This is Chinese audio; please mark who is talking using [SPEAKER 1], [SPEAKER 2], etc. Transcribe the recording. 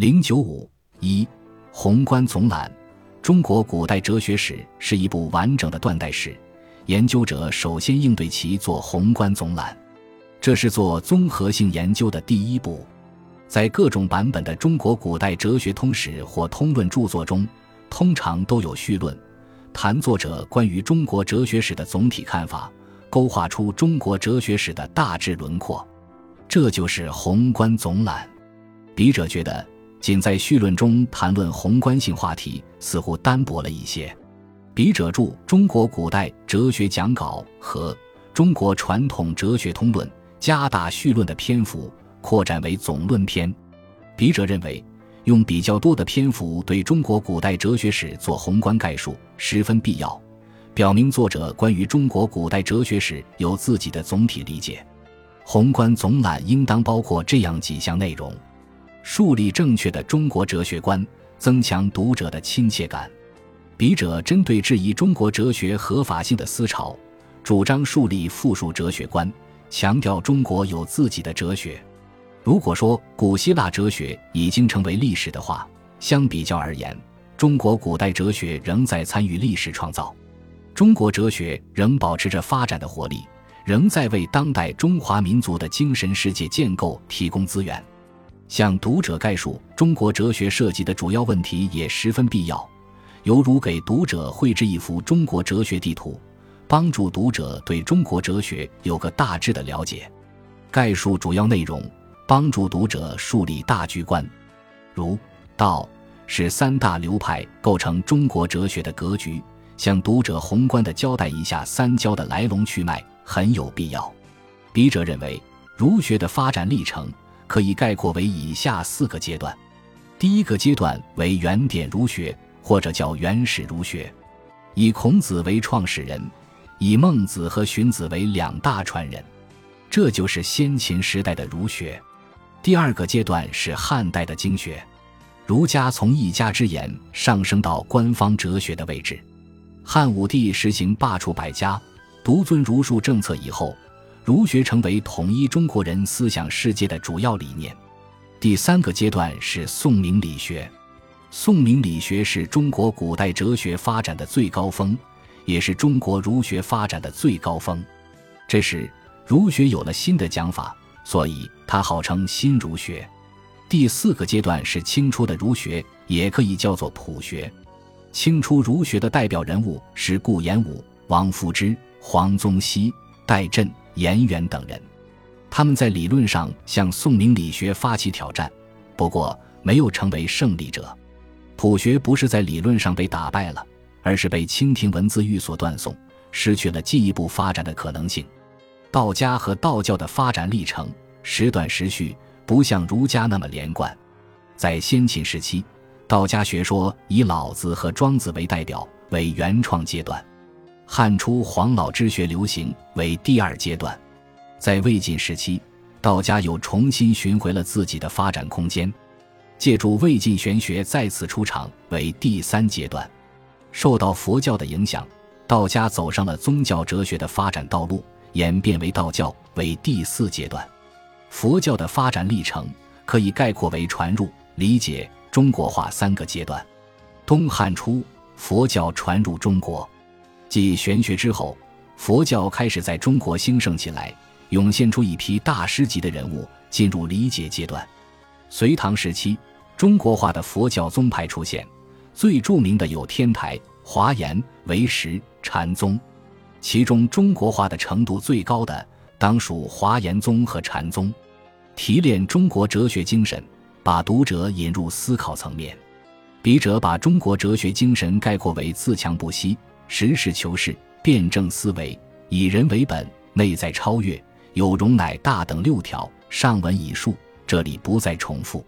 [SPEAKER 1] 零九五一宏观总览：中国古代哲学史是一部完整的断代史，研究者首先应对其做宏观总览，这是做综合性研究的第一步。在各种版本的中国古代哲学通史或通论著作中，通常都有序论，谈作者关于中国哲学史的总体看法，勾画出中国哲学史的大致轮廓。这就是宏观总览。笔者觉得。仅在序论中谈论宏观性话题，似乎单薄了一些。笔者著《中国古代哲学讲稿》和《中国传统哲学通论》，加大序论的篇幅，扩展为总论篇。笔者认为，用比较多的篇幅对中国古代哲学史做宏观概述十分必要，表明作者关于中国古代哲学史有自己的总体理解。宏观总览应当包括这样几项内容。树立正确的中国哲学观，增强读者的亲切感。笔者针对质疑中国哲学合法性的思潮，主张树立复数哲学观，强调中国有自己的哲学。如果说古希腊哲学已经成为历史的话，相比较而言，中国古代哲学仍在参与历史创造。中国哲学仍保持着发展的活力，仍在为当代中华民族的精神世界建构提供资源。向读者概述中国哲学涉及的主要问题也十分必要，犹如给读者绘制一幅中国哲学地图，帮助读者对中国哲学有个大致的了解。概述主要内容，帮助读者树立大局观。如道是三大流派构成中国哲学的格局，向读者宏观的交代一下三教的来龙去脉很有必要。笔者认为，儒学的发展历程。可以概括为以下四个阶段：第一个阶段为原点儒学，或者叫原始儒学，以孔子为创始人，以孟子和荀子为两大传人，这就是先秦时代的儒学。第二个阶段是汉代的经学，儒家从一家之言上升到官方哲学的位置。汉武帝实行罢黜百家，独尊儒术政策以后。儒学成为统一中国人思想世界的主要理念。第三个阶段是宋明理学，宋明理学是中国古代哲学发展的最高峰，也是中国儒学发展的最高峰。这时，儒学有了新的讲法，所以它号称新儒学。第四个阶段是清初的儒学，也可以叫做朴学。清初儒学的代表人物是顾炎武、王夫之、黄宗羲、戴震。颜渊等人，他们在理论上向宋明理学发起挑战，不过没有成为胜利者。朴学不是在理论上被打败了，而是被清廷文字狱所断送，失去了进一步发展的可能性。道家和道教的发展历程时断时续，不像儒家那么连贯。在先秦时期，道家学说以老子和庄子为代表，为原创阶段。汉初黄老之学流行为第二阶段，在魏晋时期，道家又重新寻回了自己的发展空间，借助魏晋玄学再次出场为第三阶段。受到佛教的影响，道家走上了宗教哲学的发展道路，演变为道教为第四阶段。佛教的发展历程可以概括为传入、理解、中国化三个阶段。东汉初，佛教传入中国。继玄学之后，佛教开始在中国兴盛起来，涌现出一批大师级的人物，进入理解阶段。隋唐时期，中国化的佛教宗派出现，最著名的有天台、华严、唯识、禅宗，其中中国化的程度最高的，当属华严宗和禅宗。提炼中国哲学精神，把读者引入思考层面。笔者把中国哲学精神概括为自强不息。实事求是、辩证思维、以人为本、内在超越、有容乃大等六条。上文已述，这里不再重复。